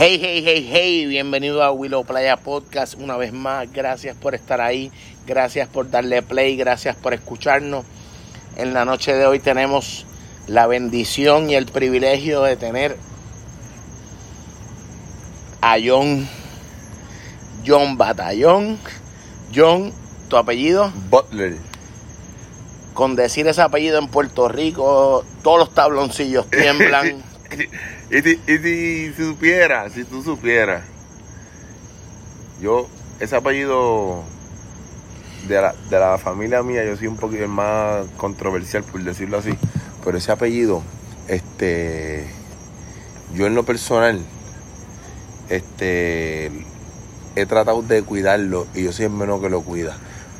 Hey, hey, hey, hey, bienvenido a Willow Playa Podcast una vez más. Gracias por estar ahí, gracias por darle play, gracias por escucharnos. En la noche de hoy tenemos la bendición y el privilegio de tener a John, John Batallón. John, tu apellido. Butler. Con decir ese apellido en Puerto Rico, todos los tabloncillos tiemblan. y, si, y si supiera, si tú supieras, yo, ese apellido de la, de la familia mía, yo soy un poquito más controversial, por decirlo así, pero ese apellido, este, yo en lo personal, este, he tratado de cuidarlo y yo soy el menos que lo cuida,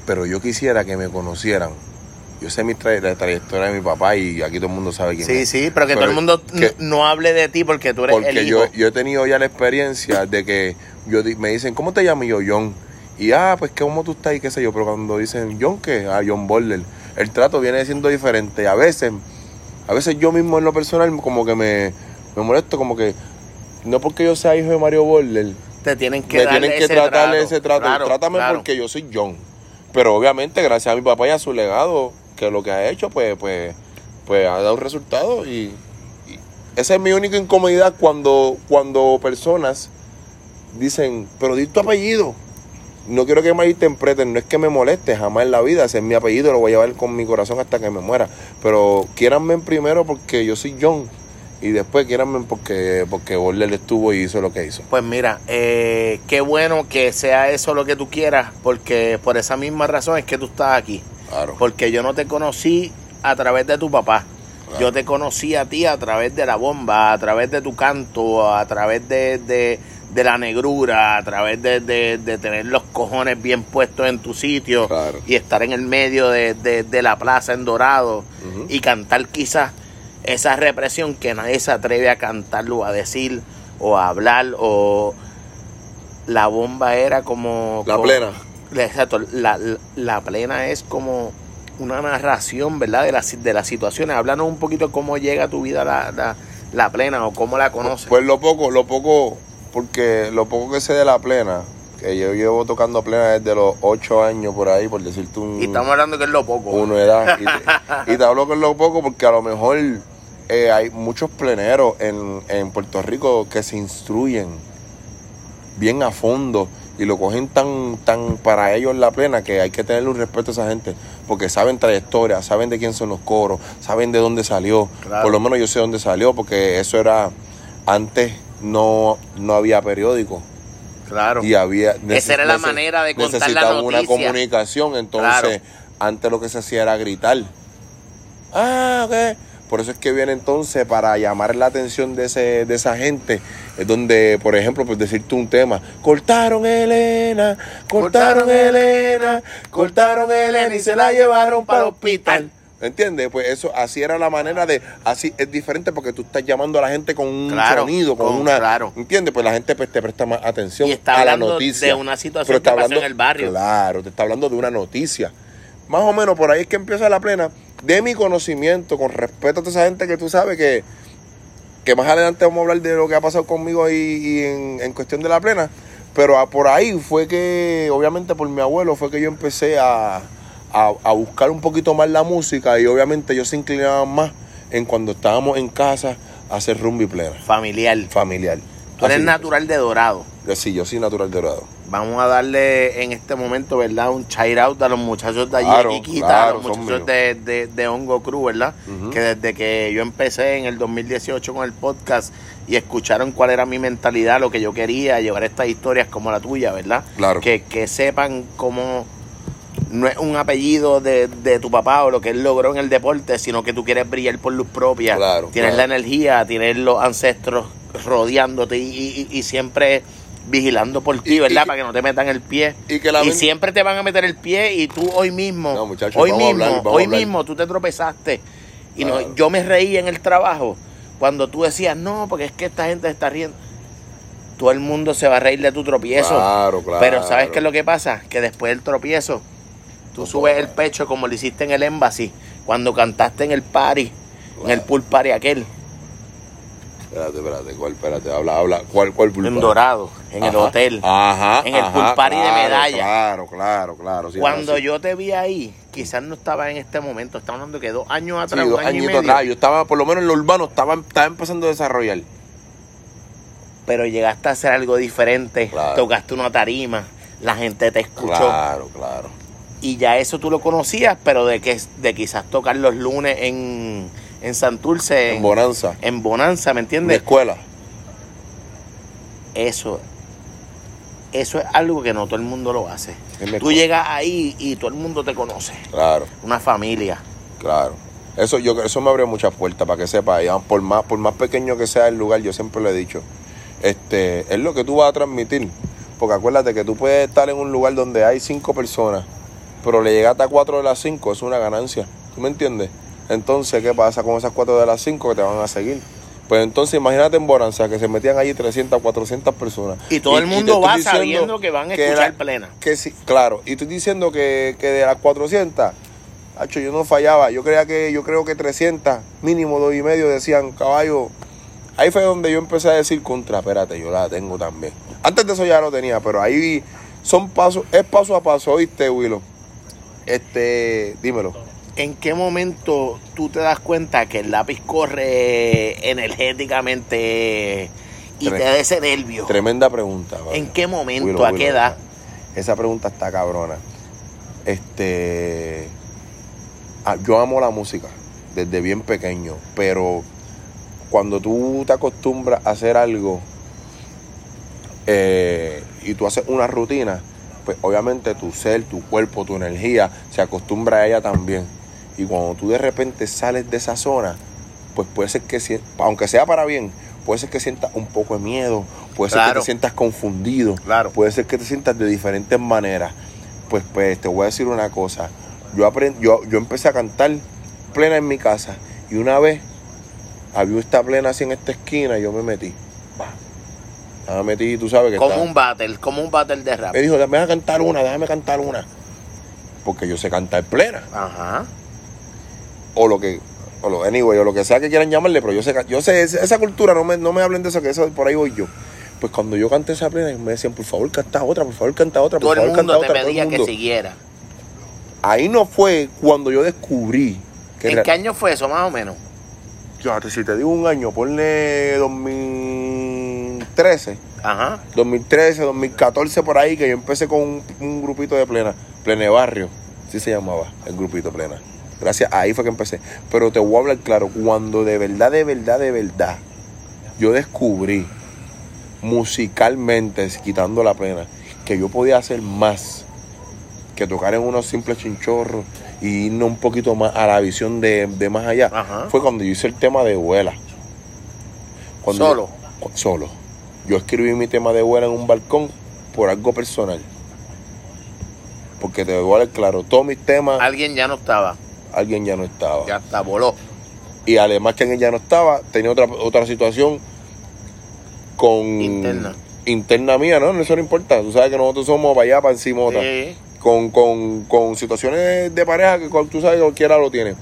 pero yo quisiera que me conocieran yo sé mi la trayectoria de mi papá y aquí todo el mundo sabe quién sí, es. Sí, sí, pero que todo el mundo no hable de ti porque tú eres porque el hijo. Yo, yo he tenido ya la experiencia de que yo me dicen, ¿cómo te llamo yo, John? Y ah, pues cómo tú estás y qué sé yo, pero cuando dicen John, ¿qué? Ah, John Borler. El trato viene siendo diferente. A veces, a veces yo mismo en lo personal como que me, me molesto, como que no porque yo sea hijo de Mario Borler. Te tienen que, me tienen que tratarle ese trato. Trátame porque yo soy John. Pero obviamente, gracias a mi papá y a su legado, que lo que ha hecho, pues, pues, pues ha dado resultado y, esa es mi única incomodidad cuando, cuando personas dicen, pero di tu apellido. No quiero que me interpreten, no es que me moleste jamás en la vida, ese es mi apellido, lo voy a llevar con mi corazón hasta que me muera. Pero quiéranme primero porque yo soy John y después quiéranme porque, porque le estuvo y hizo lo que hizo. Pues mira, eh, qué bueno que sea eso lo que tú quieras, porque por esa misma razón es que tú estás aquí. Porque yo no te conocí a través de tu papá. Yo te conocí a ti a través de la bomba, a través de tu canto, a través de, la negrura, a través de, tener los cojones bien puestos en tu sitio y estar en el medio de, la plaza en Dorado y cantar quizás esa represión que nadie se atreve a cantarlo, a decir o a hablar o la bomba era como... La plena Exacto, la, la, plena es como una narración, ¿verdad? De, las de las situaciones. Háblanos un poquito cómo llega a tu vida la, la, plena o cómo la conoces. Pues lo poco, lo poco, porque lo poco que sé de la plena, que yo llevo tocando plena desde los 8 años por ahí, por decirte un... Y estamos hablando que es lo poco. Una edad. y, te, hablo que es lo poco porque a lo mejor eh, hay muchos pleneros en, en Puerto Rico que se instruyen bien a fondo y lo cogen tan, tan para ellos la plena que hay que tenerle un respeto a esa gente porque saben trayectoria, saben de quién son los coros, saben de dónde salió. Por lo menos yo sé dónde salió porque eso era antes no, no había periódico. Claro. Y había esa era la manera de contar la noticia. una comunicación, entonces antes lo que se hacía era gritar. Ah, ok por eso es que viene entonces para llamar la atención de, ese, de esa gente. Es donde, por ejemplo, pues decirte un tema. Cortaron Elena, cortaron, Elena, cortaron Elena y se la llevaron para el hospital. ¿Entiendes? Pues eso, así era la manera de, así es diferente porque tú estás llamando a la gente con un sonido, con, una, claro. ¿entiendes? Pues la gente pues, te presta más atención y está a la noticia. de una situación que pasó en el barrio. Claro, te está hablando de una noticia. Más o menos por ahí es que empieza la plena de mi conocimiento, con respeto a toda esa gente que tú sabes que, que más adelante vamos a hablar de lo que ha pasado conmigo ahí y en, cuestión de la plena. Pero por ahí fue que, obviamente por mi abuelo, fue que yo empecé a, a, buscar un poquito más la música y obviamente yo se inclinaba más en cuando estábamos en casa a hacer rumbi plena. Familiar. Familiar. Tú eres natural de Dorado. Sí, yo soy natural de Dorado. Vamos a darle en este momento, ¿verdad? Un shout out a los muchachos de allí, a los muchachos de, de, Hongo Cruz, ¿verdad? Que desde que yo empecé en el 2018 con el podcast y escucharon cuál era mi mentalidad, lo que yo quería, llevar estas historias como la tuya, ¿verdad? Claro. Que, que sepan cómo no es un apellido de, tu papá o lo que él logró en el deporte, sino que tú quieres brillar por luz propia. Claro, tienes la energía, tienes los ancestros rodeándote y, y siempre vigilando por ti, ¿verdad? Para que no te metan el pie. Y, siempre te van a meter el pie y tú hoy mismo, hoy mismo, hoy mismo tú te tropezaste. Y no, yo me reí en el trabajo cuando tú decías, no, porque es que esta gente está riendo. Todo el mundo se va a reír de tu tropiezo. Claro, claro. Pero ¿sabes qué es lo que pasa? Que después del tropiezo, tú subes el pecho como lo hiciste en el Embassy, cuando cantaste en el party, en el pool party aquel Espérate, espérate, ¿cuál? Espérate, habla, habla. ¿Cuál, cuál En Dorado, en el hotel. Ajá. En el pool party de medalla. Claro, claro, claro. Cuando yo te vi ahí, quizás no estaba en este momento, estamos hablando que dos años atrás. Sí, dos añitos atrás. Yo estaba, por lo menos en lo urbano, estaba, estaba empezando a desarrollar. Pero llegaste a hacer algo diferente, tocaste una tarima, la gente te escuchó. Claro, claro. Y ya eso tú lo conocías, pero de que de quizás tocar los lunes en en Santurce. En, Bonanza. En Bonanza, ¿me entiendes? En escuela. Eso, eso es algo que no todo el mundo lo hace. Tú llegas ahí y todo el mundo te conoce. Claro. Una familia. Claro. Eso, yo, eso me abre muchas puertas para que sepa. Por más, por más pequeño que sea el lugar, yo siempre lo he dicho. Este, es lo que tú vas a transmitir. Porque acuérdate que tú puedes estar en un lugar donde hay cinco personas, pero le llegaste a cuatro de las cinco, es una ganancia. ¿Tú me entiendes? Entonces, ¿qué pasa con esas cuatro de las cinco que te van a seguir? Pues entonces imagínate en Bonanza que se metían allí 300, 400 personas. Y todo el mundo va sabiendo que van a escuchar plena. Que sí, claro. Y estoy diciendo que, de las 400, hacho, yo no fallaba. Yo creía que, yo creo que 300, mínimo dos y medio decían, caballo. Ahí fue donde yo empecé a decir contra, espérate, yo la tengo también. Antes de eso ya lo tenía, pero ahí son pasos, es paso a paso, ¿oíste, Willow? Este, dímelo. ¿En qué momento tú te das cuenta que el lápiz corre energéticamente y te da ese nervio? Tremenda pregunta. ¿En qué momento? ¿A qué edad? Esa pregunta está cabrona. Este. Ah, yo amo la música desde bien pequeño, pero cuando tú te acostumbras a hacer algo eh, y tú haces una rutina, pues obviamente tu ser, tu cuerpo, tu energía se acostumbra a ella también. Y cuando tú de repente sales de esa zona, pues puede ser que, aunque sea para bien, puede ser que sientas un poco de miedo, puede ser que te sientas confundido, claro. puede ser que te sientas de diferentes maneras. Pues, pues te voy a decir una cosa. Yo, aprend, yo, yo empecé a cantar plena en mi casa y una vez había esta plena así en esta esquina y yo me metí. Me metí, tú sabes que Como un battle, como un battle de rap. Me dijo, déjame cantar una, déjame cantar una. Porque yo sé cantar plena. Ajá o lo que o lo, anyway, o lo que sea que quieran llamarle, pero yo sé, yo sé esa cultura, no me, no me hablen de eso, que eso por ahí voy yo. Pues cuando yo canté esa plena, me decían, por favor, canta otra, por favor, canta otra, por todo favor, el mundo canta te pedía que siguiera. Ahí no fue cuando yo descubrí que ¿En qué año fue eso, más o menos? Fíjate, si te digo un año, ponle 2013. Ajá. 2013, 2014 por ahí, que yo empecé con un, un grupito de plena, Plene Barrio, así se llamaba, el grupito plena. Gracias, ahí fue que empecé. Pero te voy a hablar claro, cuando de verdad, de verdad, de verdad, yo descubrí musicalmente, quitando la pena, que yo podía hacer más que tocar en unos simples chinchorros y irnos un poquito más a la visión de, más allá, fue cuando yo hice el tema de vuela. ¿Solo? solo. Yo escribí mi tema de vuela en un balcón por algo personal. Porque te voy a hablar claro, todos mis temas... Alguien ya no estaba alguien ya no estaba. Ya está, voló. Y además que alguien ya no estaba, tenía otra, otra situación con... Interna. Interna mía, ¿no? Eso no importa. Tú sabes que nosotros somos para allá, para encima otra. Con, con, con situaciones de pareja que tú sabes que cualquiera lo tiene.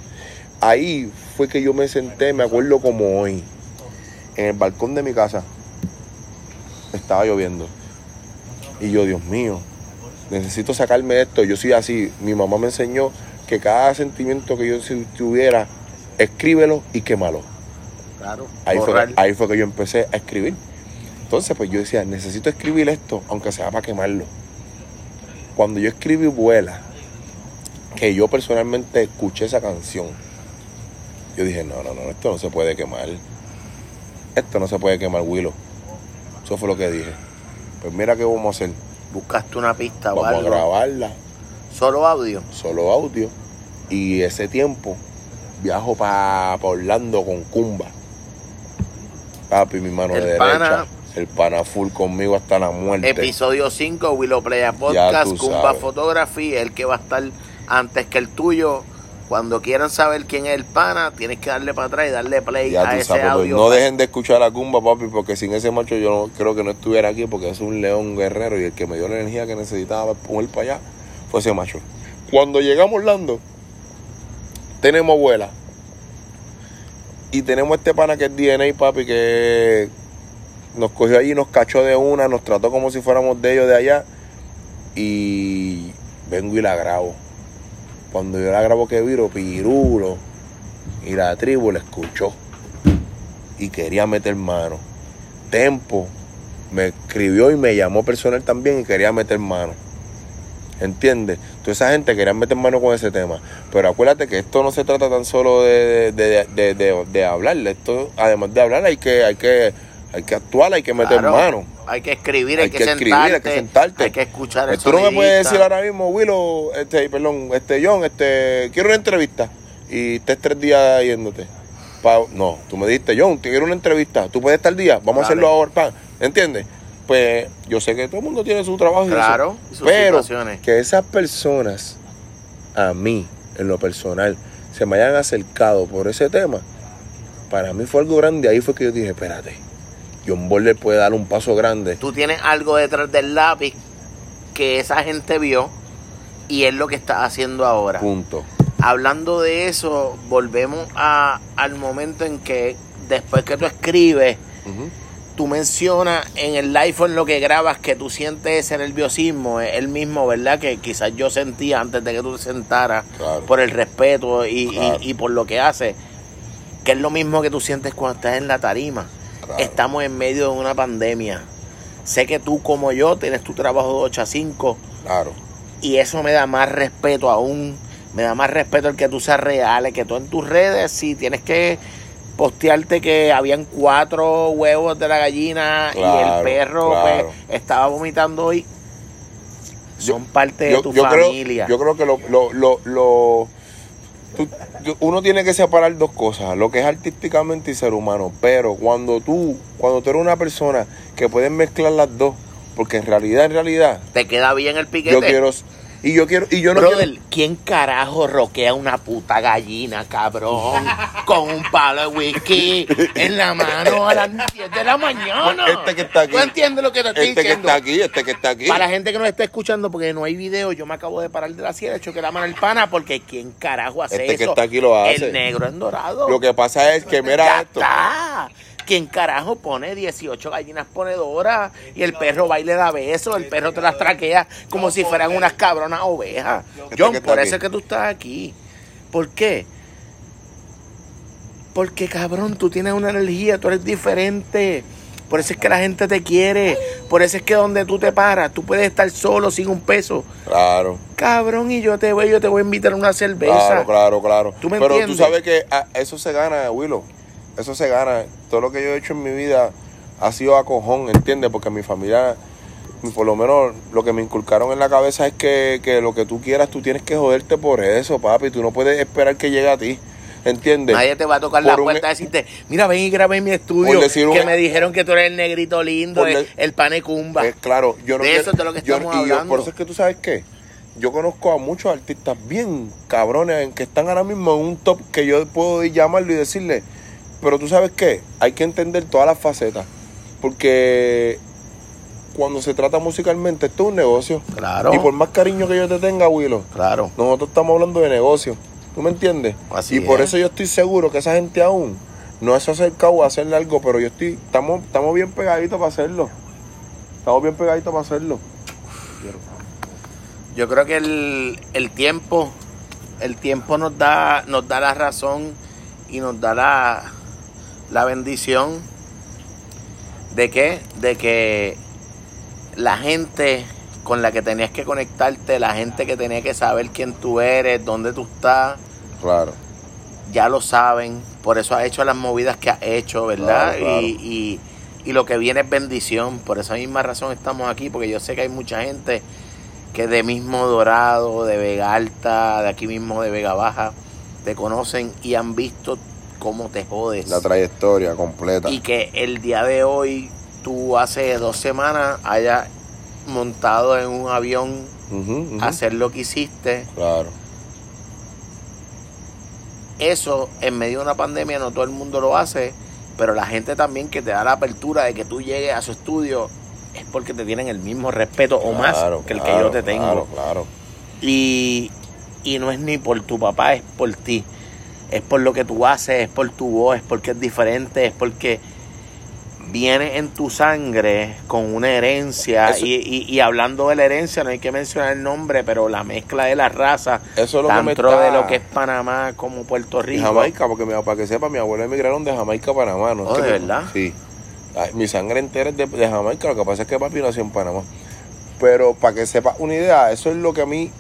Ahí fue que yo me senté, me acuerdo como hoy, en el balcón de mi casa. Estaba lloviendo. Y yo, Dios mío, necesito sacarme esto. Yo soy así. Mi mamá me enseñó que cada sentimiento que yo tuviera, escríbelo y quémalo. Claro. Ahí fue, ahí fue que yo empecé a escribir. Entonces, pues yo decía, necesito escribir esto, aunque sea para quemarlo. Cuando yo escribí Vuela, que yo personalmente escuché esa canción, yo dije, no, no, no, esto no se puede quemar. Esto no se puede quemar, Willow. Eso fue lo que dije. Pues mira qué vamos a hacer. Buscaste una pista o Vamos a grabarla ¿Solo audio? Solo audio. Y ese tiempo viajo para pa Orlando con Cumba. Papi, mi mano de derecha. el pana full conmigo hasta la muerte. Episodio 5, Willow Playa Podcast, Cumba Photography, el que va a estar antes que el tuyo. Cuando quieran saber quién es el pana, tienes que darle para atrás y darle play a ese audio. No dejen de escuchar a Cumba, papi, porque sin ese macho yo no, creo que no estuviera aquí porque es un león guerrero y el que me dio la energía que necesitaba para poner para allá fue ese macho. Cuando llegamos Orlando, tenemos abuela. Y tenemos este pana que es DNA, papi, que nos cogió allí, nos cachó de una, nos trató como si fuéramos de ellos de allá. Y vengo y la grabo. Cuando yo la grabo que viro, pirulo. Y la tribu la escuchó. Y quería meter mano. Tempo me escribió y me llamó personal también y quería meter mano. ¿Entiendes? Toda esa gente quería meter mano con ese tema. Pero acuérdate que esto no se trata tan solo de, de, de, hablar. Esto, además de hablar, hay que, hay que, hay que actuar, hay que meter mano. Hay que escribir, hay, que, escribir, hay que sentarte. Hay que escuchar el Tú no me puedes decir ahora mismo, Willow, este, perdón, este John, este, quiero una entrevista. Y estés tres días yéndote. no, tú me dijiste, John, quiero una entrevista. Tú puedes estar día, vamos a hacerlo ahora. Pa. ¿Entiendes? Pues yo sé que todo el mundo tiene su trabajo. Claro, y pero que esas personas, a mí, en lo personal, se me hayan acercado por ese tema, para mí fue algo grande. Ahí fue que yo dije, espérate, John Boller puede dar un paso grande. Tú tienes algo detrás del lápiz que esa gente vio y es lo que está haciendo ahora. Punto. Hablando de eso, volvemos a, al momento en que después que tú escribes, tú mencionas en el iPhone lo que grabas que tú sientes ese nerviosismo, el mismo, ¿verdad? Que quizás yo sentía antes de que tú te sentaras por el respeto y, por lo que haces, que es lo mismo que tú sientes cuando estás en la tarima. Estamos en medio de una pandemia. Sé que tú como yo tienes tu trabajo de 8 a 5. Claro. Y eso me da más respeto aún. Me da más respeto el que tú seas real, que tú en tus redes, si tienes que postearte que habían cuatro huevos de la gallina y el perro pues, estaba vomitando hoy. Son parte de tu familia. yo creo que lo, lo, lo, uno tiene que separar dos cosas, lo que es artísticamente y ser humano. Pero cuando tú, cuando tú eres una persona que puedes mezclar las dos, porque en realidad, en realidad. Te queda bien el piquete. Yo quiero, y yo quiero, y yo no Brother, ¿quién carajo roquea una puta gallina, cabrón? con un palo de whisky en la mano a las 10 de la mañana. Este que está aquí. ¿Tú entiendes lo que te estoy este diciendo? Este que está aquí, este que está aquí. Para la gente que no está escuchando, porque no hay video, yo me acabo de parar de la sierra, hecho que la mano el pana, porque ¿quién carajo hace este eso? que está aquí lo hace. El negro en dorado. Lo que pasa es que, mira ya esto. Está. ¿Quién carajo pone 18 gallinas ponedoras y el perro va y le da besos? El perro te las traquea como si fueran unas cabronas ovejas. John, por eso es que tú estás aquí. ¿Por qué? Porque cabrón, tú tienes una energía, tú eres diferente. Por eso es que la gente te quiere. Por eso es que donde tú te paras, tú puedes estar solo sin un peso. Claro. Cabrón, y yo te voy, yo te voy a invitar a una cerveza. Claro, claro, claro. ¿Tú me Pero tú sabes que ah, eso se gana, Willow eso se gana. Todo lo que yo he hecho en mi vida ha sido a cojón, ¿entiendes? Porque mi familia, por lo menos lo que me inculcaron en la cabeza es que, lo que tú quieras, tú tienes que joderte por eso, papi. Tú no puedes esperar que llegue a ti. ¿Entiendes? Nadie te va a tocar la puerta y decirte, mira, ven y grabé en mi estudio. que me dijeron que tú eres el negrito lindo, el, el panecumba. Es claro, yo no de eso es de lo que estamos hablando. por eso es que tú sabes qué. Yo conozco a muchos artistas bien cabrones que están ahora mismo en un top que yo puedo llamarlo y decirle, pero tú sabes qué, hay que entender todas las facetas. Porque cuando se trata musicalmente, esto es un negocio. Claro. Y por más cariño que yo te tenga, Willow, claro. nosotros estamos hablando de negocio. ¿Tú me entiendes? Así y por eso yo estoy seguro que esa gente aún no se ha acercado a hacerle algo, pero yo estoy, estamos, estamos bien pegaditos para hacerlo. Estamos bien pegaditos para hacerlo. Yo creo que el, el tiempo, el tiempo nos da, nos da la razón y nos da la, la bendición de que, de que la gente con la que tenías que conectarte, la gente que tenía que saber quién tú eres, dónde tú estás. Claro. Ya lo saben, por eso has hecho las movidas que has hecho, ¿verdad? Y, y, lo que viene es bendición. Por esa misma razón estamos aquí, porque yo sé que hay mucha gente que de mismo Dorado, de Vega Alta, de aquí mismo de Vega Baja, te conocen y han visto cómo te jodes. La trayectoria completa. Y que el día de hoy, tú hace dos semanas hayas montado en un avión a hacer lo que hiciste. Claro. Eso en medio de una pandemia no todo el mundo lo hace, pero la gente también que te da la apertura de que tú llegues a su estudio es porque te tienen el mismo respeto o más que el que yo te tengo. Claro, claro. Y, y no es ni por tu papá, es por ti. Es por lo que tú haces, es por tu voz, es porque es diferente, es porque viene en tu sangre con una herencia. Y, hablando de la herencia no hay que mencionar el nombre pero la mezcla de la raza eso lo tanto de lo que es Panamá como Puerto Rico. Jamaica porque para que sepa mi abuelo emigraron de Jamaica a Panamá ¿no? Oh, de verdad sí. Mi sangre entera es de, de, Jamaica lo que pasa es que papi nació en Panamá. Pero para que sepa una idea eso es lo que a mí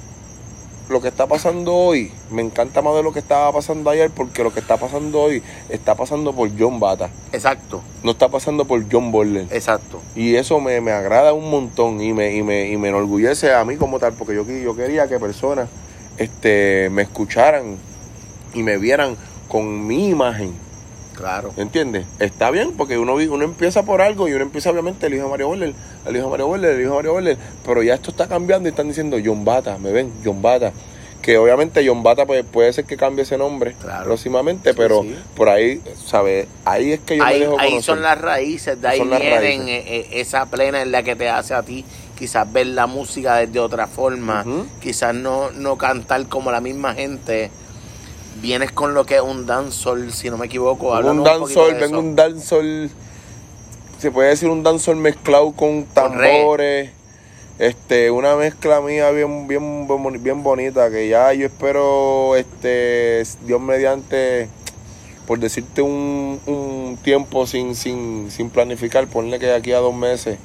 lo que está pasando hoy me encanta más de lo que estaba pasando ayer porque lo que está pasando hoy está pasando por John Bata. Exacto. No está pasando por John Borler. Exacto. Y eso me, agrada un montón y me, y me, y me enorgullece a mí como tal porque yo, yo quería que personas este, me escucharan y me vieran con mi imagen Claro. ¿Entiendes? Está bien, porque uno, uno empieza por algo y uno empieza, obviamente, el hijo de Mario Boller, el hijo de Mario Boller, el hijo de Mario Boller, pero ya esto está cambiando y están diciendo John Bata, ¿me ven? John Bata. Que obviamente John Bata pues, puede ser que cambie ese nombre próximamente, pero por ahí, ¿sabes? Ahí es que yo ahí, me dejo Ahí son las raíces, de ahí vienen eh, eh, esa plena en la que te hace a ti quizás ver la música desde otra forma, quizás no, no cantar como la misma gente vienes con lo que es un dancehall, si no me equivoco. Un dancehall, vengo un dancehall, se puede decir un dancehall mezclado con tambores. este, una mezcla mía bien, bien, bien bonita que ya yo espero, este, Dios mediante, por decirte un, un tiempo sin, sin, sin planificar, ponle que de aquí a dos meses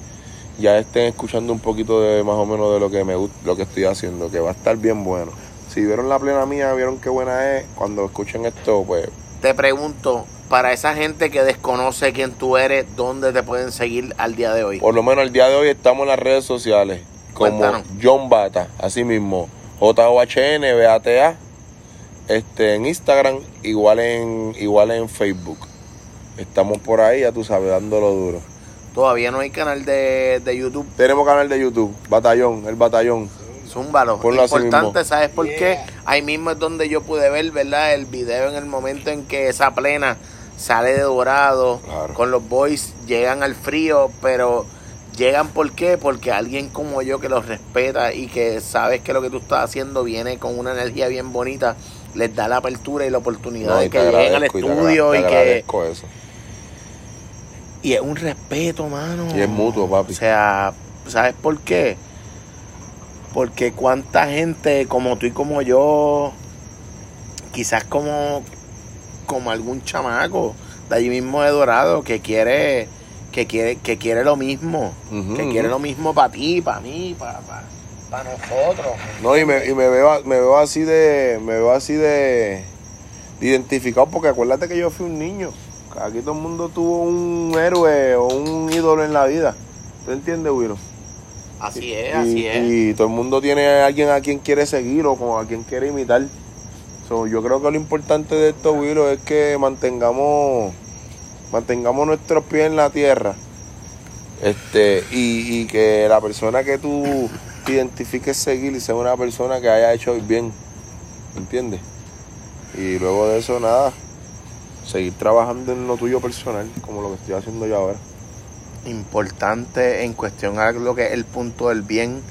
ya estén escuchando un poquito de más o menos de lo que me lo que estoy haciendo, que va a estar bien bueno si vieron la plena mía, vieron qué buena es, cuando escuchen esto, pues... Te pregunto, para esa gente que desconoce quién tú eres, ¿dónde te pueden seguir al día de hoy? Por lo menos al día de hoy estamos en las redes sociales, como John Bata, así mismo, J-O-H-N, B-A-T-A, este, en Instagram, igual en, igual en Facebook. Estamos por ahí, ya tú sabes, dándolo duro. Todavía no hay canal de, de YouTube. Tenemos canal de YouTube, Batallón, el Batallón. Zúmbalo. Importante, ¿sabes por qué? Ahí mismo es donde yo pude ver, ¿verdad? El video en el momento en que esa plena sale de dorado, con los boys, llegan al frío, pero llegan ¿por qué? Porque alguien como yo que los respeta y que sabes que lo que tú estás haciendo viene con una energía bien bonita, les da la apertura y la oportunidad de que lleguen al estudio y, que... Eso. Y es un respeto, mano. Y es mutuo, papi. O sea, ¿sabes por qué? Porque cuánta gente como tú y como yo, quizás como, como algún chamaco de allí mismo de Dorado que quiere, que quiere, que quiere lo mismo, que quiere lo mismo para ti, para mí, para, para, nosotros. No, y me, y me veo, me veo así de, me veo así de, identificado porque acuérdate que yo fui un niño. Aquí todo el mundo tuvo un héroe o un ídolo en la vida. ¿Tú entiendes, Willow? Así es, así es. Y todo el mundo tiene a alguien a quien quiere seguir o a quien quiere imitar. yo creo que lo importante de esto, Willow, es que mantengamos mantengamos nuestros pies en la tierra. Este, y, que la persona que tú identifiques seguir sea una persona que haya hecho bien. ¿Entiendes? Y luego de eso, nada, seguir trabajando en lo tuyo personal, como lo que estoy haciendo yo ahora importante en cuestión a lo que es el punto del bien.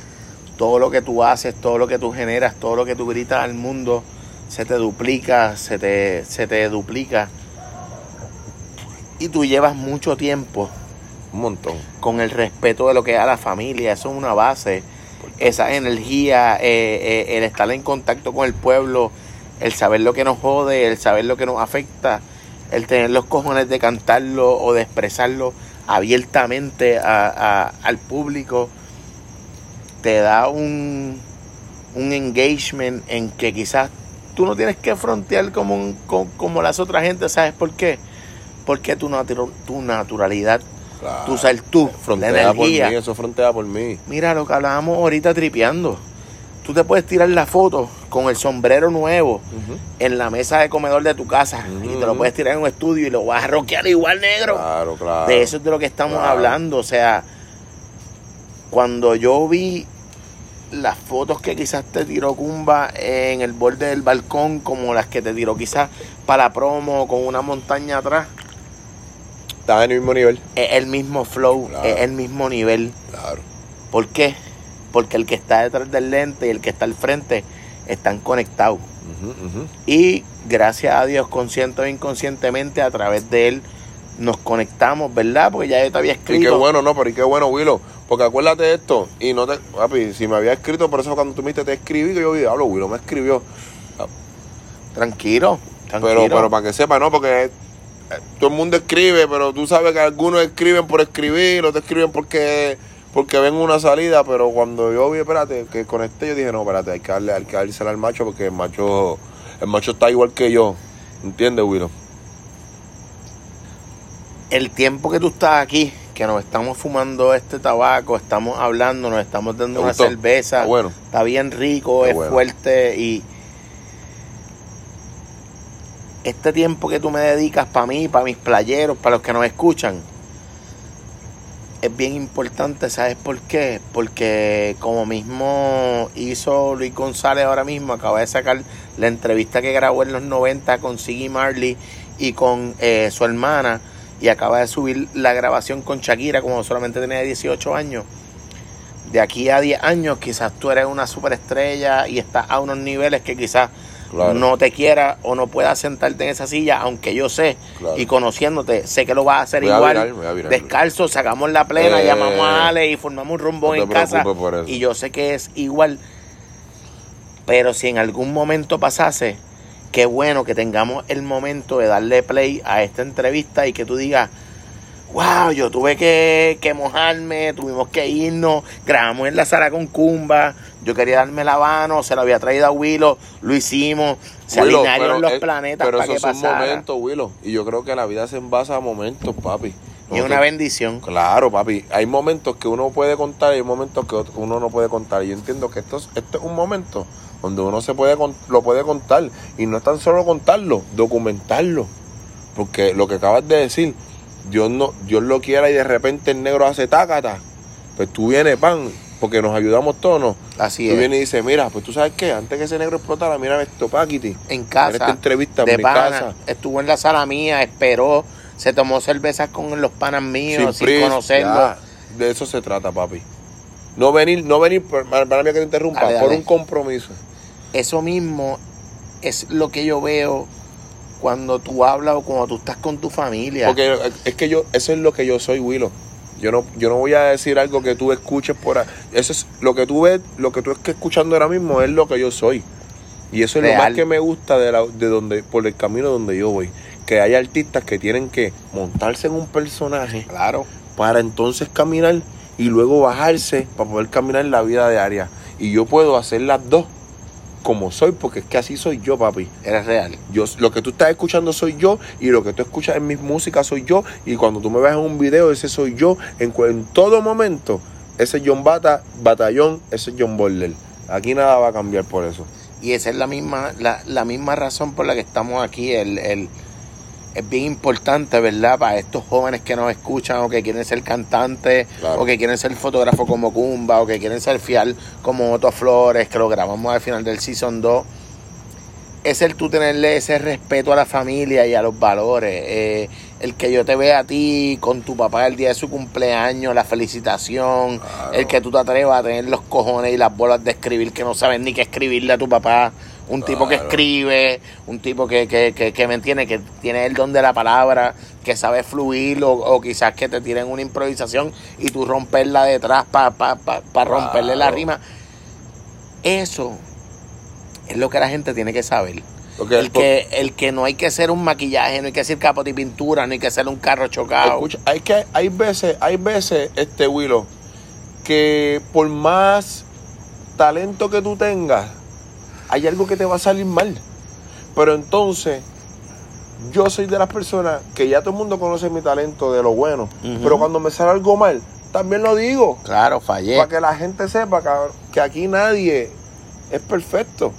Todo lo que tú haces, todo lo que tú generas, todo lo que tú gritas al mundo, se te duplica, se te, se te duplica. Y tú llevas mucho tiempo. Un montón. Con el respeto de lo que es a la familia. Eso es una base. Esa energía, eh, eh, el estar en contacto con el pueblo, el saber lo que nos jode, el saber lo que nos afecta, el tener los cojones de cantarlo o de expresarlo abiertamente al público, te da un, un engagement en que quizás tú no tienes que frontear como, como, las otras gente, ¿sabes por qué? Porque tu, tu naturalidad, tu ser tú, frontea por mí, eso frontea por mí. Mira lo que hablábamos ahorita tripeando. Tú te puedes tirar la foto con el sombrero nuevo en la mesa de comedor de tu casa y te lo puedes tirar en un estudio y lo vas a rockear igual negro. Claro, claro. De eso es de lo que estamos hablando. O sea, cuando yo vi las fotos que quizás te tiró Kumba en el borde del balcón, como las que te tiró quizás para la promo con una montaña atrás. Está en el mismo nivel. Es el mismo flow, es el mismo nivel. Claro. ¿Por qué? Porque el que está detrás del lente y el que está al frente están conectados. Y gracias a Dios, consciente o inconscientemente, a través de él nos conectamos, ¿verdad? Porque ya yo te había escrito. Y qué bueno, no, pero y qué bueno, Willow. Porque acuérdate de esto, y no te. Papi, si me había escrito, por eso cuando tú me te escribí, que yo vi, hablo, Willow me escribió. Tranquilo, tranquilo. Pero, pero para que sepa, ¿no? Porque eh, todo el mundo escribe, pero tú sabes que algunos escriben por escribir, otros escriben porque porque ven una salida, pero cuando yo vi, espérate, que conecté, yo dije, no, espérate, hay que darle, hay que al macho porque el macho, el macho está igual que yo. ¿Entiendes, Willow? El tiempo que tú estás aquí, que nos estamos fumando este tabaco, estamos hablando, nos estamos dando una cerveza, está, bueno. está bien rico, es fuerte y este tiempo que tú me dedicas para mí, para mis playeros, para los que nos escuchan, es bien importante, ¿sabes por qué? Porque como mismo hizo Luis González ahora mismo, acaba de sacar la entrevista que grabó en los 90 con Siggy Marley y con eh, su hermana y acaba de subir la grabación con Shakira como solamente tenía 18 años. De aquí a 10 años quizás tú eres una superestrella y estás a unos niveles que quizás no te quiera o no puedas sentarte en esa silla, aunque yo sé y conociéndote, sé que lo vas a hacer igual. descalzo, sacamos la plena, eh, llamamos a Ale y formamos un rumbo en casa. Y yo sé que es igual. Pero si en algún momento pasase, qué bueno que tengamos el momento de darle play a esta entrevista y que tú digas, wow, yo tuve que, que, mojarme, tuvimos que irnos, grabamos en la sala con Cumba, yo quería darme la mano, se lo había traído a Willow, lo hicimos, se alinearon los planetas pero para que son momentos, Willow, y yo creo que la vida se envasa a momentos, papi. y es una bendición. Claro, papi. Hay momentos que uno puede contar y hay momentos que uno no puede contar. Y yo entiendo que esto es, esto es un momento donde uno se puede lo puede contar. Y no es tan solo contarlo, documentarlo. Porque lo que acabas de decir, Dios no, Dios lo quiera y de repente el negro hace tácata, pues tú vienes, pan, porque nos ayudamos todos, ¿no? Así tú es. vienes y dices, mira, pues tú sabes qué, antes que ese negro explotara, mira esto, Paquiti. En casa. En esta entrevista, en mi casa. Estuvo en la sala mía, esperó, se tomó cervezas con los panas míos, sin, conocerlo. de eso se trata, papi. No venir, no venir, para mí que te interrumpa, por un compromiso. Eso mismo es lo que yo veo cuando tú hablas o cuando tú estás con tu familia. Porque es que yo, eso es lo que yo soy, Willow. Yo no, yo no voy a decir algo que tú escuches por ahí. Eso es lo que tú ves, lo que tú estás escuchando ahora mismo es lo que yo soy. Y eso es lo más que me gusta de, la, de donde, por el camino donde yo voy. Que hay artistas que tienen que montarse en un personaje. Claro. Para entonces caminar y luego bajarse para poder caminar en la vida diaria. Y yo puedo hacer las dos como soy, porque es que así soy yo, papi. Eres real. Yo, lo que tú estás escuchando soy yo, y lo que tú escuchas en mis músicas soy yo, y cuando tú me ves en un video, ese soy yo. En, todo momento, ese John Bata, Batallón, ese John Border. Aquí nada va a cambiar por eso. Y esa es la misma, la, la misma razón por la que estamos aquí, el, el es bien importante, ¿verdad? Para estos jóvenes que nos escuchan o que quieren ser cantantes o que quieren ser fotógrafo como Kumba o que quieren ser fiel como Otto Flores, que lo grabamos al final del Season 2. Es el tú tenerle ese respeto a la familia y a los valores. Eh, el que yo te vea a ti con tu papá el día de su cumpleaños, la felicitación, el que tú te atrevas a tener los cojones y las bolas de escribir que no sabes ni qué escribirle a tu papá un tipo que escribe, un tipo que, que, que, que, me entiende, que tiene el don de la palabra, que sabe fluir, o, quizás que te tienen una improvisación y tú romperla detrás para pa, pa, romperle la rima. Eso es lo que la gente tiene que saber. el, que, el que no hay que hacer un maquillaje, no hay que hacer capote y pintura, no hay que hacer un carro chocado. Escucha, hay que, hay veces, hay veces, este Willow, que por más talento que tú tengas, hay algo que te va a salir mal. Pero entonces, yo soy de las personas que ya todo el mundo conoce mi talento de lo bueno. Pero cuando me sale algo mal, también lo digo. Claro, fallé. Para que la gente sepa que, aquí nadie es perfecto.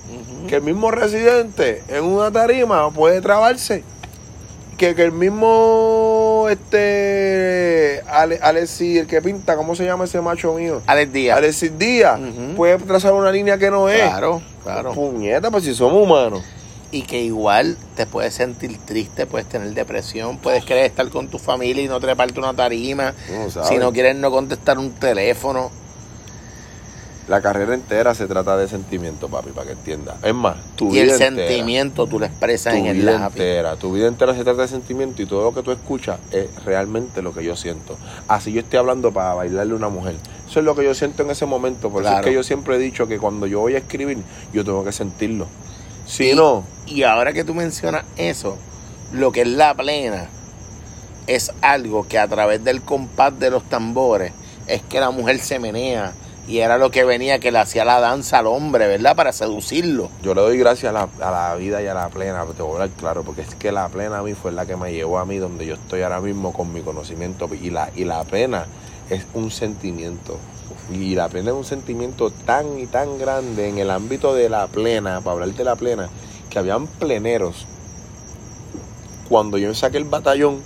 Que el mismo residente en una tarima puede trabarse. Que, que el mismo este Ale, Alexis, el que pinta, ¿cómo se llama ese macho mío? Alex Díaz. Alexis Díaz puede trazar una línea que no es. Claro. Claro. Puñeta, pues si somos humanos. Y que igual te puedes sentir triste, puedes tener depresión, puedes querer estar con tu familia y no treparte una tarima. si no quieres no contestar un teléfono. La carrera entera se trata de sentimiento, papi, para que entiendas. Es más, tu y el sentimiento tú lo expresas en el vida entera. Tu vida entera se trata de sentimiento y todo lo que tú escuchas es realmente lo que yo siento. Así yo estoy hablando para bailarle a una mujer. Eso es lo que yo siento en ese momento. Por eso es que yo siempre he dicho que cuando yo voy a escribir, yo tengo que sentirlo. Si no. Y ahora que tú mencionas eso, lo que es la plena es algo que a través del compás de los tambores es que la mujer se menea y era lo que venía que le hacía la danza al hombre, ¿verdad? Para seducirlo. Yo le doy gracias a la, vida y a la plena, te voy a hablar claro, porque es que la plena a mí fue la que me llevó a mí donde yo estoy ahora mismo con mi conocimiento y la, y la plena es un sentimiento. Y la plena es un sentimiento tan y tan grande en el ámbito de la plena, para hablar de la plena, que habían pleneros. Cuando yo saqué el batallón,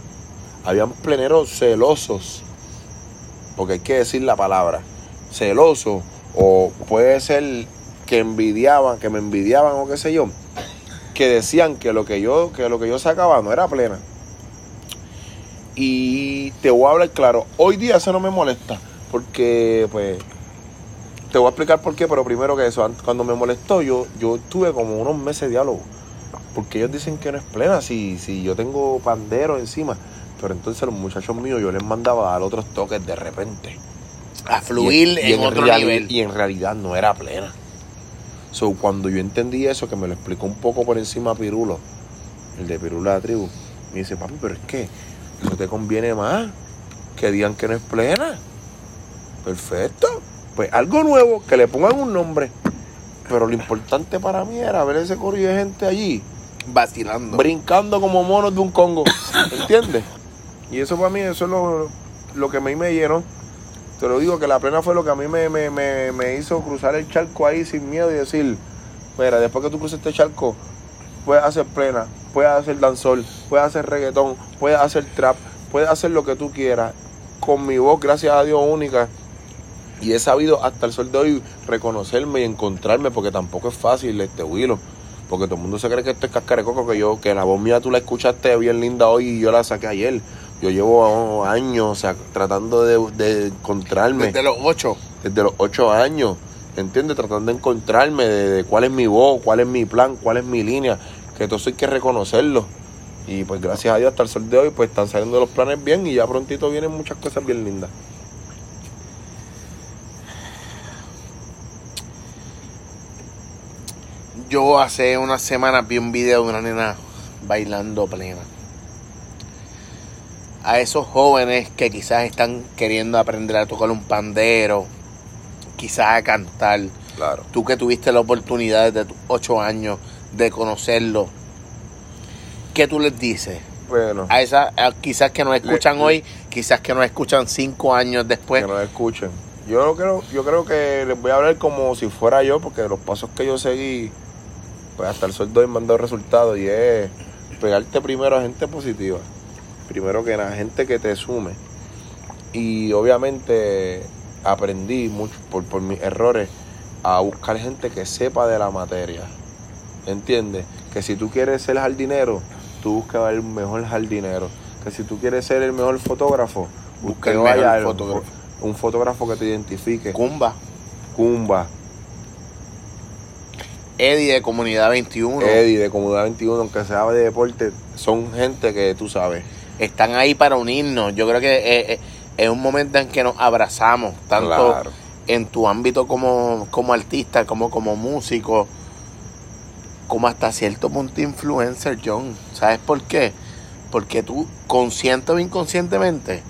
habían pleneros celosos, porque hay que decir la palabra, celosos, o puede ser que envidiaban, que me envidiaban o qué sé yo, que decían que lo que yo, que lo que yo sacaba no era plena. Y te voy a hablar claro, hoy día eso no me molesta, porque pues te voy a explicar por qué, pero primero que eso, cuando me molestó, yo, yo tuve como unos meses de diálogo, porque ellos dicen que no es plena, si, si yo tengo pandero encima, pero entonces los muchachos míos yo les mandaba a dar otros toques de repente. A fluir en, otro nivel. Y en realidad no era plena. So, cuando yo entendí eso, que me lo explicó un poco por encima Pirulo, el de Pirulo de la tribu, me dice, papi, pero es que eso te conviene más que digan que no es plena. Perfecto. Pues algo nuevo, que le pongan un nombre. Pero lo importante para mí era ver ese corrido de gente allí. Vacilando. Brincando como monos de un Congo. ¿Entiendes? Y eso para mí, eso es lo, lo que a mí me llenó. Te lo digo que la plena fue lo que a mí me, me, me, hizo cruzar el charco ahí sin miedo y decir, mira, después que tú cruces este charco, puedes hacer plena, puedes hacer danzol, puedes hacer reggaetón, puedes hacer trap, puedes hacer lo que tú quieras. Con mi voz, gracias a Dios, única. Y he sabido hasta el sol de hoy reconocerme y encontrarme, porque tampoco es fácil este huilo. Porque todo el mundo se cree que esto es cascarecoco, que yo, que la voz mía tú la escuchaste bien linda hoy y yo la saqué ayer. Yo llevo años, o sea, tratando de, encontrarme. Desde los ocho. Desde los ocho años, ¿entiendes? Tratando de encontrarme de, cuál es mi voz, cuál es mi plan, cuál es mi línea, que todo eso hay que reconocerlo. Y pues gracias a Dios hasta el sol de hoy pues están saliendo los planes bien y ya prontito vienen muchas cosas bien lindas. Yo hace unas semanas vi un video de una nena bailando plena a esos jóvenes que quizás están queriendo aprender a tocar un pandero, quizás a cantar. Claro. Tú que tuviste la oportunidad desde tus ocho años de conocerlo, ¿qué tú les dices? Bueno. A esas, quizás que nos escuchan hoy, quizás que nos escuchan cinco años después. Que nos escuchen. Yo creo, yo creo que les voy a hablar como si fuera yo, porque los pasos que yo seguí, pues hasta el sueldo he mandado resultados y es pegarte primero a gente positiva primero que nada, gente que te sume. Y obviamente aprendí mucho por, por mis errores a buscar gente que sepa de la materia. ¿Entiendes? Que si tú quieres ser jardinero, tú busca el mejor jardinero. Que si tú quieres ser el mejor fotógrafo, busca el mejor fotógrafo. Un fotógrafo que te identifique. Cumba. Cumba. Eddie de Comunidad 21. Eddie de Comunidad 21, aunque sea de deporte, son gente que tú sabes están ahí para unirnos. Yo creo que eh, eh, es un momento en que nos abrazamos, tanto en tu ámbito como, como artista, como como músico, como hasta cierto punto influencer, John. ¿Sabes por qué? Porque tú, consciente o inconscientemente,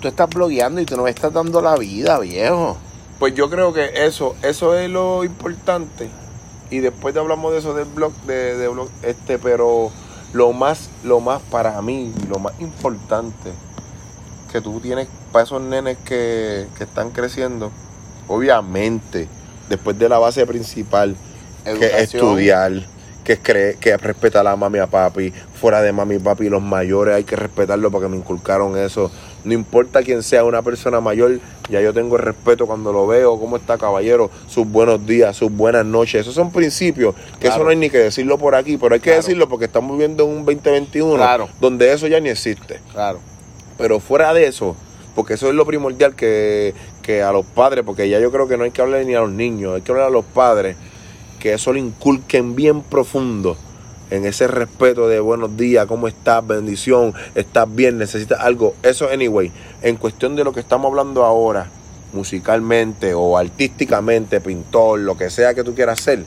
tú estás blogueando y tú no estás dando la vida, viejo. Pues yo creo que eso, eso es lo importante. Y después te hablamos de eso del blog, de, de blog, este, pero lo más, lo más para mí, lo más importante que tú tienes para esos nenes que, están creciendo, obviamente, después de la base principal, que es estudiar, que es, creer, que es respetar a mami a papi, fuera de mami y papi, los mayores hay que respetarlo porque me inculcaron eso. No importa quién sea una persona mayor, ya yo tengo respeto cuando lo veo, cómo está caballero, sus buenos días, sus buenas noches. Esos son principios, que eso no hay ni que decirlo por aquí, pero hay que decirlo porque estamos viviendo en un 2021 donde eso ya ni existe. Claro. Pero fuera de eso, porque eso es lo primordial, que, que a los padres, porque ya yo creo que no hay que hablar ni a los niños, hay que hablar a los padres, que eso le inculquen bien profundo en ese respeto de buenos días, ¿cómo estás? Bendición, estás bien, necesitas algo. Eso, anyway, en cuestión de lo que estamos hablando ahora, musicalmente o artísticamente, pintor, lo que sea que tú quieras hacer,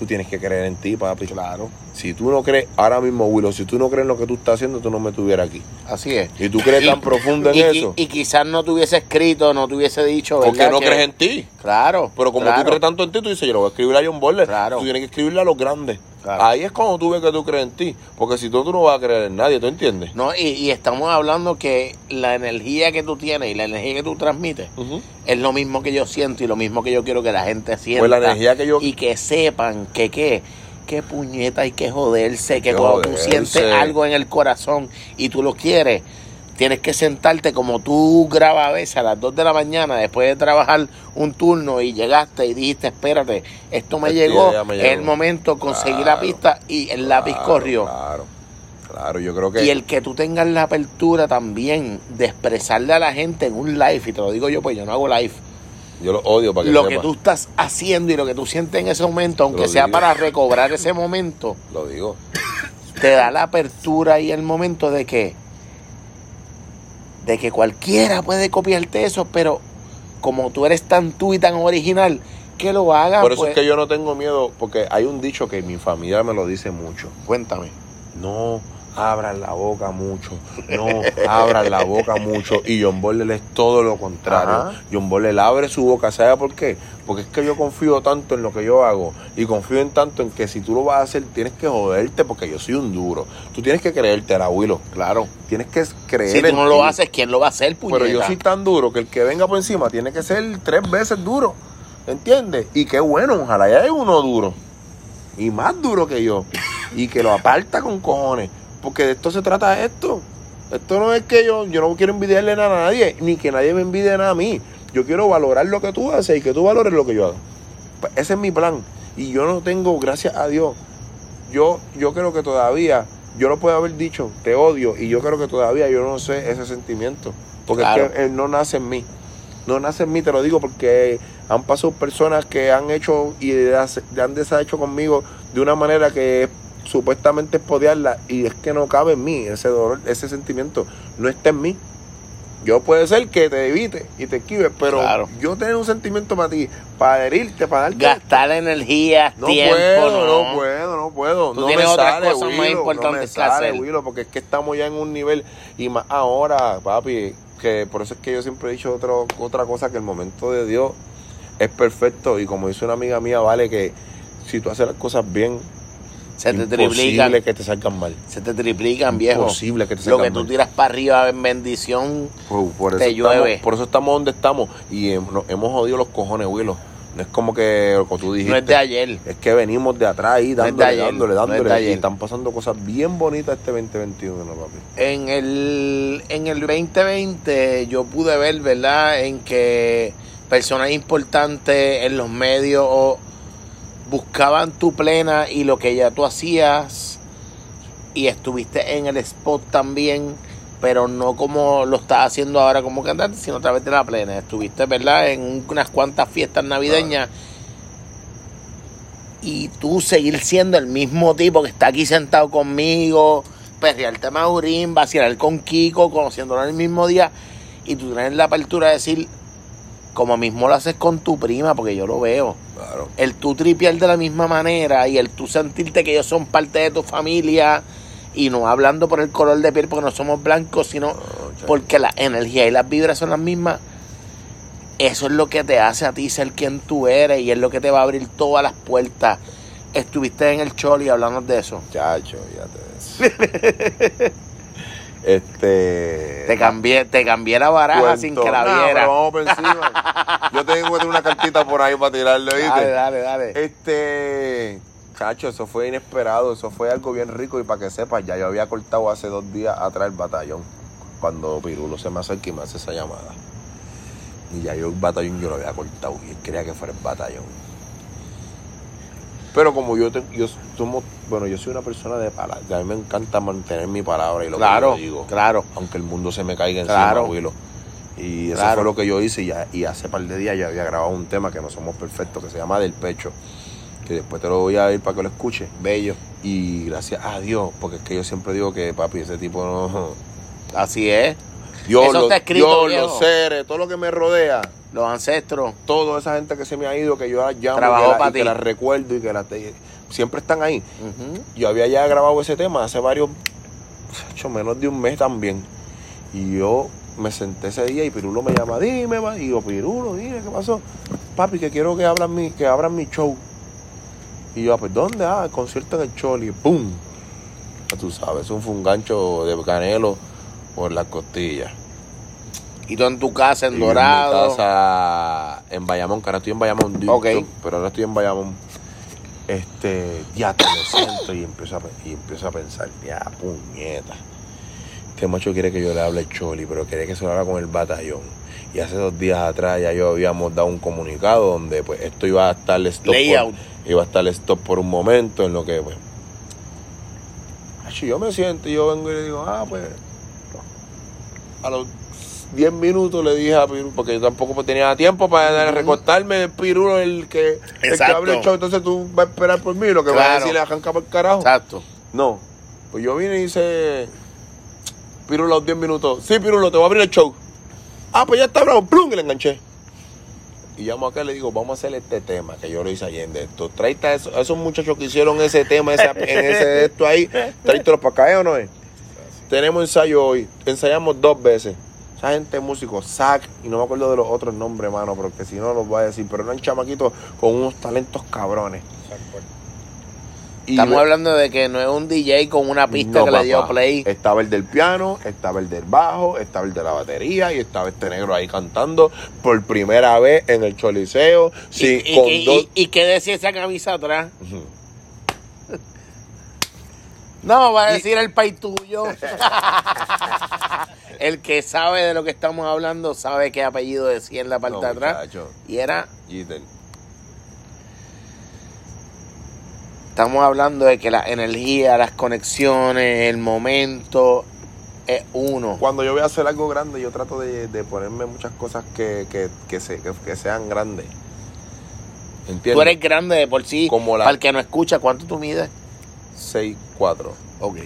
tú tienes que creer en ti, papi. Claro. Si tú no crees, ahora mismo, Willow, si tú no crees en lo que tú estás haciendo, tú no me estuvieras aquí. Así es. Y tú crees tan profundo en eso. Y, quizás no te hubiese escrito, no te hubiese dicho. Porque no crees en ti. Claro. Pero como tú crees tanto en ti, tú dices, yo lo voy a escribir a John Boller. Claro. Tú tienes que escribirle a los grandes. Ahí es cuando tú ves que tú crees en ti. Porque si tú, tú no vas a creer en nadie, ¿tú entiendes? No, y, estamos hablando que la energía que tú tienes y la energía que tú transmites es lo mismo que yo siento y lo mismo que yo quiero que la gente sienta. Pues la energía que yo... Y que sepan que qué qué puñeta hay que joderse, que cuando tú sientes algo en el corazón y tú lo quieres, tienes que sentarte como tú grabas a veces a las 2 de la mañana después de trabajar un turno y llegaste y dijiste, espérate, esto me, llegó, es el momento, conseguir la pista y el lápiz corrió. Claro, claro, yo creo que... Y el que tú tengas la apertura también de expresarle a la gente en un live, y te lo digo yo, pues yo no hago live. Yo lo odio para que Lo que tú estás haciendo y lo que tú sientes en ese momento, aunque sea para recobrar ese momento. Lo digo. Te da la apertura y el momento de que de que cualquiera puede copiarte eso, pero como tú eres tan tú y tan original, que lo haga. Por eso es pues. que yo no tengo miedo, porque hay un dicho que mi familia me lo dice mucho. Cuéntame. No abran la boca mucho, no abran la boca mucho. Y John Borlel es todo lo contrario. John Borlel abre su boca, ¿sabe por qué? Porque es que yo confío tanto en lo que yo hago y confío en tanto en que si tú lo vas a hacer tienes que joderte porque yo soy un duro. Tú tienes que creerte, el abuelo. Claro. Tienes que creer. Si tú no lo haces, ¿quién lo va a hacer, Pero yo soy tan duro que el que venga por encima tiene que ser tres veces duro. ¿Entiendes? Y qué bueno, ojalá haya uno duro. Y más duro que yo. Y que lo aparta con cojones. Porque de esto se trata esto. Esto no es que yo, yo no quiero envidiarle nada a nadie, ni que nadie me envidie nada a mí. Yo quiero valorar lo que tú haces y que tú valores lo que yo hago. Pues ese es mi plan. Y yo no tengo, gracias a Dios, yo, yo creo que todavía, yo lo puedo haber dicho, te odio, y yo creo que todavía yo no sé ese sentimiento. Porque es que él no nace en mí. No nace en mí, te lo digo, porque han pasado personas que han hecho y han deshecho conmigo de una manera que es supuestamente es y es que no cabe en mí ese dolor, ese sentimiento, no está en mí. Yo puede ser que te evite y te esquive, pero yo tengo un sentimiento para ti, para herirte, para darte. Gastar energía, no tiempo. Puedo, no. puedo, no puedo. no me sale, no me sale, porque es que estamos ya en un nivel, y más ahora, papi, que por eso es que yo siempre he dicho otro, otra cosa, que el momento de Dios es perfecto, y como dice una amiga mía, vale, que si tú haces las cosas bien, se te triplican. que te salgan mal. Se te triplican, viejo. Imposible que te salgan Lo que tú tiras para arriba en bendición, por te llueve. por eso estamos donde estamos. Y hemos, jodido los cojones, Willow. No es como que lo que tú dijiste. No es de ayer. Es que venimos de atrás y dándole, dándole, dándole. y están pasando cosas bien bonitas este 2021, ¿no, papi? En el, en el 2020 yo pude ver, ¿verdad? En que personas importantes en los medios buscaban tu plena y lo que ya tú hacías y estuviste en el spot también, pero no como lo estás haciendo ahora como cantante, sino a través de la plena. Estuviste, ¿verdad?, en unas cuantas fiestas navideñas. Y tú seguir siendo el mismo tipo que está aquí sentado conmigo, perrearte Maurín, vacilar con Kiko, conociéndolo el mismo día, y tú tienes la apertura de decir, como mismo lo haces con tu prima, porque yo lo veo. El tú tripear de la misma manera y el tú sentirte que ellos son parte de tu familia y no hablando por el color de piel porque no somos blancos, sino porque la energía y las vibras son las mismas. Eso es lo que te hace a ti ser quien tú eres y es lo que te va a abrir todas las puertas. Estuviste en el Choli hablando de eso. Chacho, ya te Este. Te cambié, te cambié la baraja sin que la viera. vamos por encima. Yo tengo una cartita por ahí para tirarle, ¿viste? Dale, dale, dale. Este. Chacho, eso fue inesperado, eso fue algo bien rico y para que sepas, ya yo había cortado hace dos días atrás el batallón. Cuando Pirulo se me acerca y me hace esa llamada. Y ya yo el batallón yo lo había cortado y él quería que fuera el batallón. Pero como yo, yo somos, bueno, yo soy una persona de palabra, a mí me encanta mantener mi palabra y lo que yo digo. Claro. Aunque el mundo se me caiga encima, claro. Y eso fue lo que yo hice y, ya, y hace par de días ya había grabado un tema que no somos perfectos, que se llama Del Pecho, que después te lo voy a ir para que lo escuches. Bello. Y gracias a Dios, porque es que yo siempre digo que papi, ese tipo no... Así es. Dios, está escrito, los seres, todo lo que me rodea. Los ancestros. Toda esa gente que se me ha ido, que yo llamo y, que, la, recuerdo y que la, siempre están ahí. Yo había ya grabado ese tema hace varios, hecho menos de un mes también. Y yo me senté ese día y Pirulo me llama, dime, va. Y yo, Pirulo, dime, ¿qué pasó? Papi, que quiero que abran mi, que abran mi show. Y yo, ah, pues, ¿dónde? Ah, el concierto en el Choli. ¡Pum! Tú sabes, eso fue un gancho de canelo por las costillas. ¿Y tú en tu casa, en Dorado? En mi casa, en Bayamón, que ahora estoy en Bayamón. Ok. Pero ahora estoy en Bayamón. Este, ya te lo siento y empiezo a, y empiezo a pensar, ya, puñeta. Este macho quiere que yo le hable Choli, pero quiere que se lo haga con el batallón. Y hace dos días atrás ya yo habíamos dado un comunicado donde pues esto iba a estar stop Por, iba a estar stop por un momento en lo que pues yo me siento y yo vengo y le digo, ah pues a los 10 minutos le dije a Pirulo, porque yo tampoco tenía tiempo para recortarme el Pirulo, el que, el que abre el show, entonces tú vas a esperar por mí, lo que vas a decirle arranca por el carajo. Exacto. No, pues yo vine y hice Pirulo a los 10 minutos, sí Pirulo, te voy a abrir el show. Ah, pues ya está bravo, plum, y le enganché. Y llamo acá y le digo, vamos a hacer este tema que yo lo hice ayer de esto. A esos, esos, muchachos que hicieron ese tema ese, en ese de esto ahí, tráetelos para acá, ¿eh o no es? Tenemos ensayo hoy, ensayamos dos veces. Esa gente músico, Zach, y no me acuerdo de los otros nombres, mano, porque si no los voy a decir, pero hay chamaquitos con unos talentos cabrones. Estamos hablando de que no es un DJ con una pista que le dio play. Estaba el del piano, estaba el del bajo, estaba el de la batería y estaba este negro ahí cantando por primera vez en el Choliseo. Sí, ¿Y, qué decía esa camisa atrás? No, va a decir el país tuyo. el que sabe de lo que estamos hablando sabe qué apellido decía en la parte de atrás. Y era. Estamos hablando de que la energía, las conexiones, el momento es uno. Cuando yo voy a hacer algo grande, yo trato de, ponerme muchas cosas que, que, que, sean grandes. ¿Entiendes? Tú eres grande de por sí. Como Para el que no escucha, ¿cuánto tú mides? 6'4". Ok.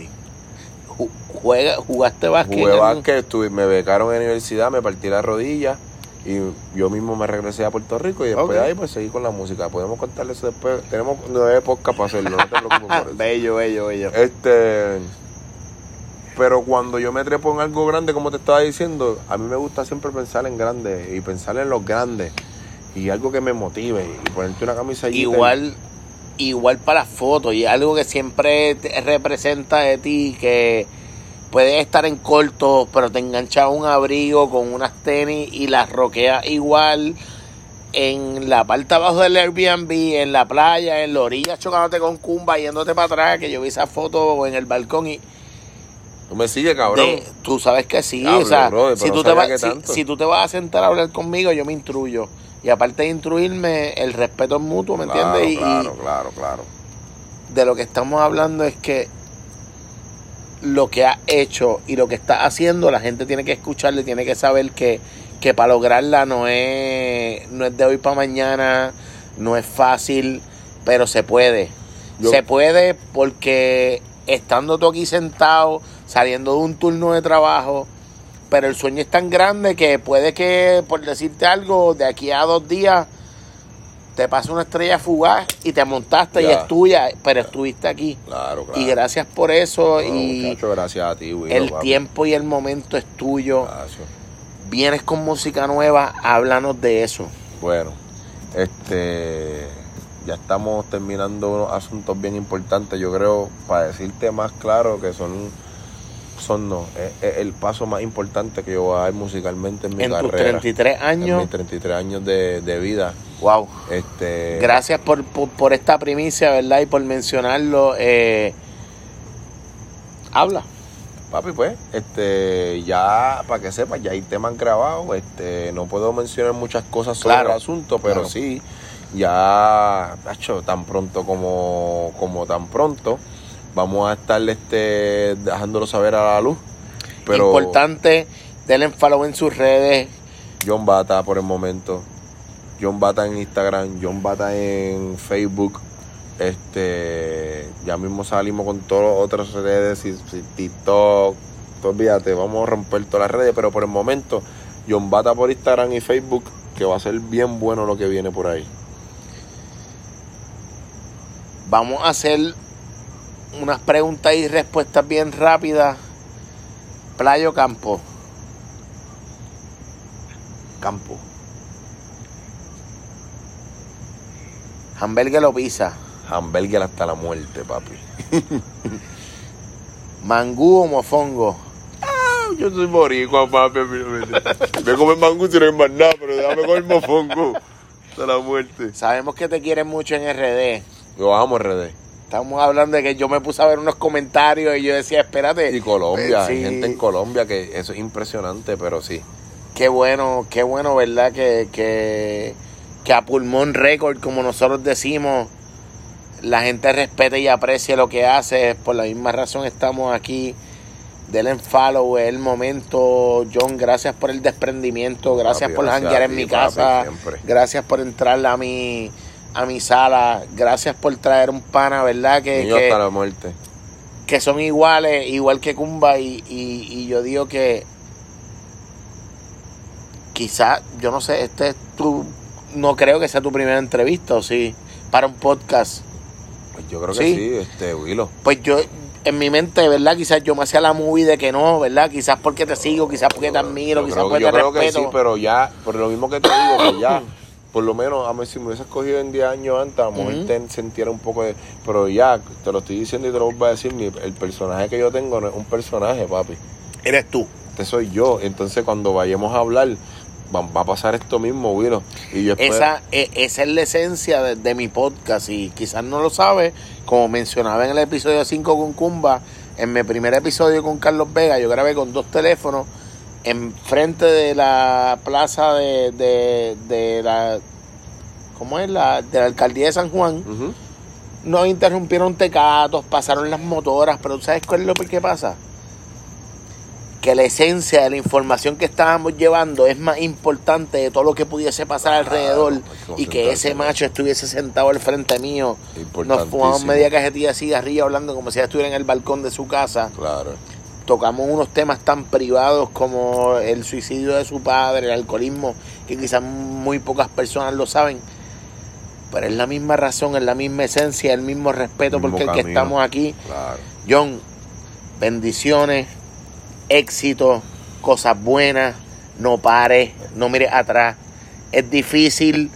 Juega, ¿Jugaste básquet? Jugué básquet, me becaron en la universidad, me partí la rodilla y yo mismo me regresé a Puerto Rico y después ahí pues seguí con la música. Podemos contarle eso después. Tenemos nueve podcasts para hacerlo, no te preocupes por eso. bello, bello, bello. Este... Pero cuando yo me trepo en algo grande, como te estaba diciendo, a mí me gusta siempre pensar en grande y pensar en los grandes y algo que me motive y ponerte una camisa Igual, igual para fotos y algo que siempre representa de ti que puedes estar en corto pero te enganchas un abrigo con unas tenis y las roqueas igual en la parte abajo del Airbnb, en la playa, en la orilla chocándote con Cumba, yéndote para atrás, que yo vi esa foto en el balcón y... Tú me sigues, cabrón. tú sabes que sí, o sea, si, tú te vas, si, tú te vas a sentar a hablar conmigo, yo me instruyo. Y aparte de instruirme, el respeto es mutuo, ¿me entiendes? Claro, claro, claro. De lo que estamos hablando es que lo que ha hecho y lo que está haciendo, la gente tiene que escucharle, tiene que saber que, que para lograrla no es, no es de hoy para mañana, no es fácil, pero se puede. Se puede porque estando tú aquí sentado, saliendo de un turno de trabajo, pero el sueño es tan grande que puede que, por decirte algo, de aquí a dos días te pasa una estrella fugaz y te montaste y es tuya, pero estuviste aquí. Claro, claro. Y gracias por eso. y gracias a ti, El tiempo y el momento es tuyo. Vienes con música nueva, háblanos de eso. Bueno, este ya estamos terminando unos asuntos bien importantes, yo creo, para decirte más claro que son son no, es, el paso más importante que yo voy a dar musicalmente en mi carrera. En tus 33 años. En mis 33 años de, de vida. Wow. Este, Gracias por, por, esta primicia, ¿verdad? Y por mencionarlo. Eh, habla. Papi, pues, este, ya, para que sepas, ya hay temas grabados, este, no puedo mencionar muchas cosas sobre el asunto, pero sí, ya, hecho tan pronto como, como tan pronto, vamos a estar este, dejándolo saber a la luz. Pero... Importante Denle follow en sus redes. John Bata por el momento. John Bata en Instagram, John Bata en Facebook. Este, ya mismo salimos con todas las otras redes, y, TikTok, olvídate, vamos a romper todas las redes, pero por el momento, John Bata por Instagram y Facebook, que va a ser bien bueno lo que viene por ahí. Vamos a hacer unas preguntas y respuestas bien rápidas. Playo Campo. Campo. Hamburger lo pisa. Hamburger hasta la muerte, papi. Mangú o mofongo. Ah, yo soy boricua, papi. Voy a comer mangú si no hay más nada, pero déjame comer mofongo hasta la muerte. Sabemos que te quieren mucho en RD. Yo amo RD. Estamos hablando de que yo me puse a ver unos comentarios y yo decía, espérate. Y Colombia, hay gente en Colombia que eso es impresionante, pero sí. Qué bueno, qué bueno, ¿verdad? Que, que, que a pulmón récord, como nosotros decimos, la gente respete y aprecie lo que hace. Por la misma razón estamos aquí. Denle follow, es el momento. John, gracias por el desprendimiento. Gracias por janguear en mi casa. gracias por entrar a mi, a mi sala. Gracias por traer un pana, ¿verdad? Que, que, la muerte. que son iguales, igual que Kumba. Y, y, y yo digo que quizás, yo no sé, este es tu. No creo que sea tu primera entrevista, ¿o sí? Para un podcast. Pues yo creo que sí, este, Willow. Pues yo, en mi mente, ¿verdad? Quizás yo me hacía la movie de que no, ¿verdad? Quizás porque te sigo, quizás porque te admiro, quizás porque te respeto. Yo creo que sí, pero ya, por lo mismo que te digo, que ya, por lo menos, a mí si me hubieses cogido en 10 años antes, a lo mejor te sintiera un poco de... Pero ya, te lo estoy diciendo y te lo voy a decir, el personaje que yo tengo no es un personaje, papi. Eres tú. Este soy yo. Entonces, cuando vayamos a hablar, va, a pasar esto mismo, Willow. Y yo esa, e, esa es la esencia de, mi podcast y quizás no lo sabe, como mencionaba en el episodio 5 con Kumba, en mi primer episodio con Carlos Vega, yo grabé con dos teléfonos enfrente de la plaza de, de, la... ¿Cómo es? La, de la alcaldía de San Juan. Nos interrumpieron tecatos, pasaron las motoras, pero ¿sabes cuál es lo que pasa? que la esencia de la información que estábamos llevando es más importante de todo lo que pudiese pasar alrededor y que ese macho estuviese sentado al frente mío. Nos fumamos media cajetilla de cigarrillo hablando como si estuviera en el balcón de su casa. Claro. Tocamos unos temas tan privados como el suicidio de su padre, el alcoholismo, que quizás muy pocas personas lo saben. Pero es la misma razón, es la misma esencia, el mismo respeto porque el que estamos aquí. John, bendiciones éxito, cosas buenas, no pares, no mires atrás. Es difícil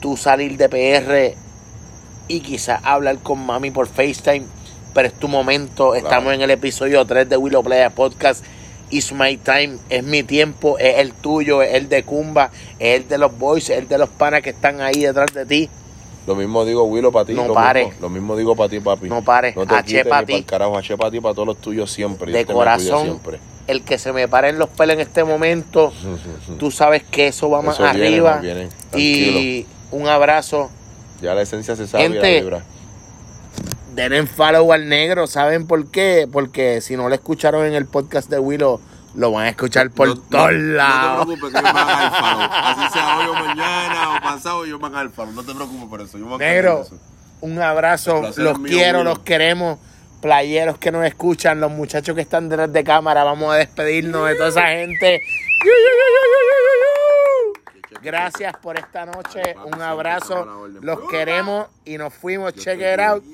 tú salir de PR y quizás hablar con mami por FaceTime, pero es tu momento. Estamos en el episodio 3 de Willow Playa Podcast. It's my time, es mi tiempo, es el tuyo, es el de Kumba, es el de los boys, es el de los panas que están ahí detrás de ti. Lo mismo digo, Willow, para ti. No lo pare. Mismo, lo mismo digo para ti, papi. No pare. No te H para ti. carajo, H para ti, para todos los tuyos siempre. De corazón. El que se me pare en los pelos en este momento, tú sabes que eso va más arriba. y un abrazo. Ya la esencia se sabe Gente, la Den follow al negro, ¿saben por qué? Porque si no lo escucharon en el podcast de Willow, lo van a escuchar por todos lados. No te preocupes, que yo van al faro. Así sea hoy o mañana o pasado, yo van al faro. No te preocupes por eso. Yo Negro, un abrazo. Los quiero, los queremos. Playeros que nos escuchan, los muchachos que están detrás de cámara, vamos a despedirnos de toda esa gente. Gracias por esta noche. Un abrazo. Los queremos y nos fuimos. Check it out.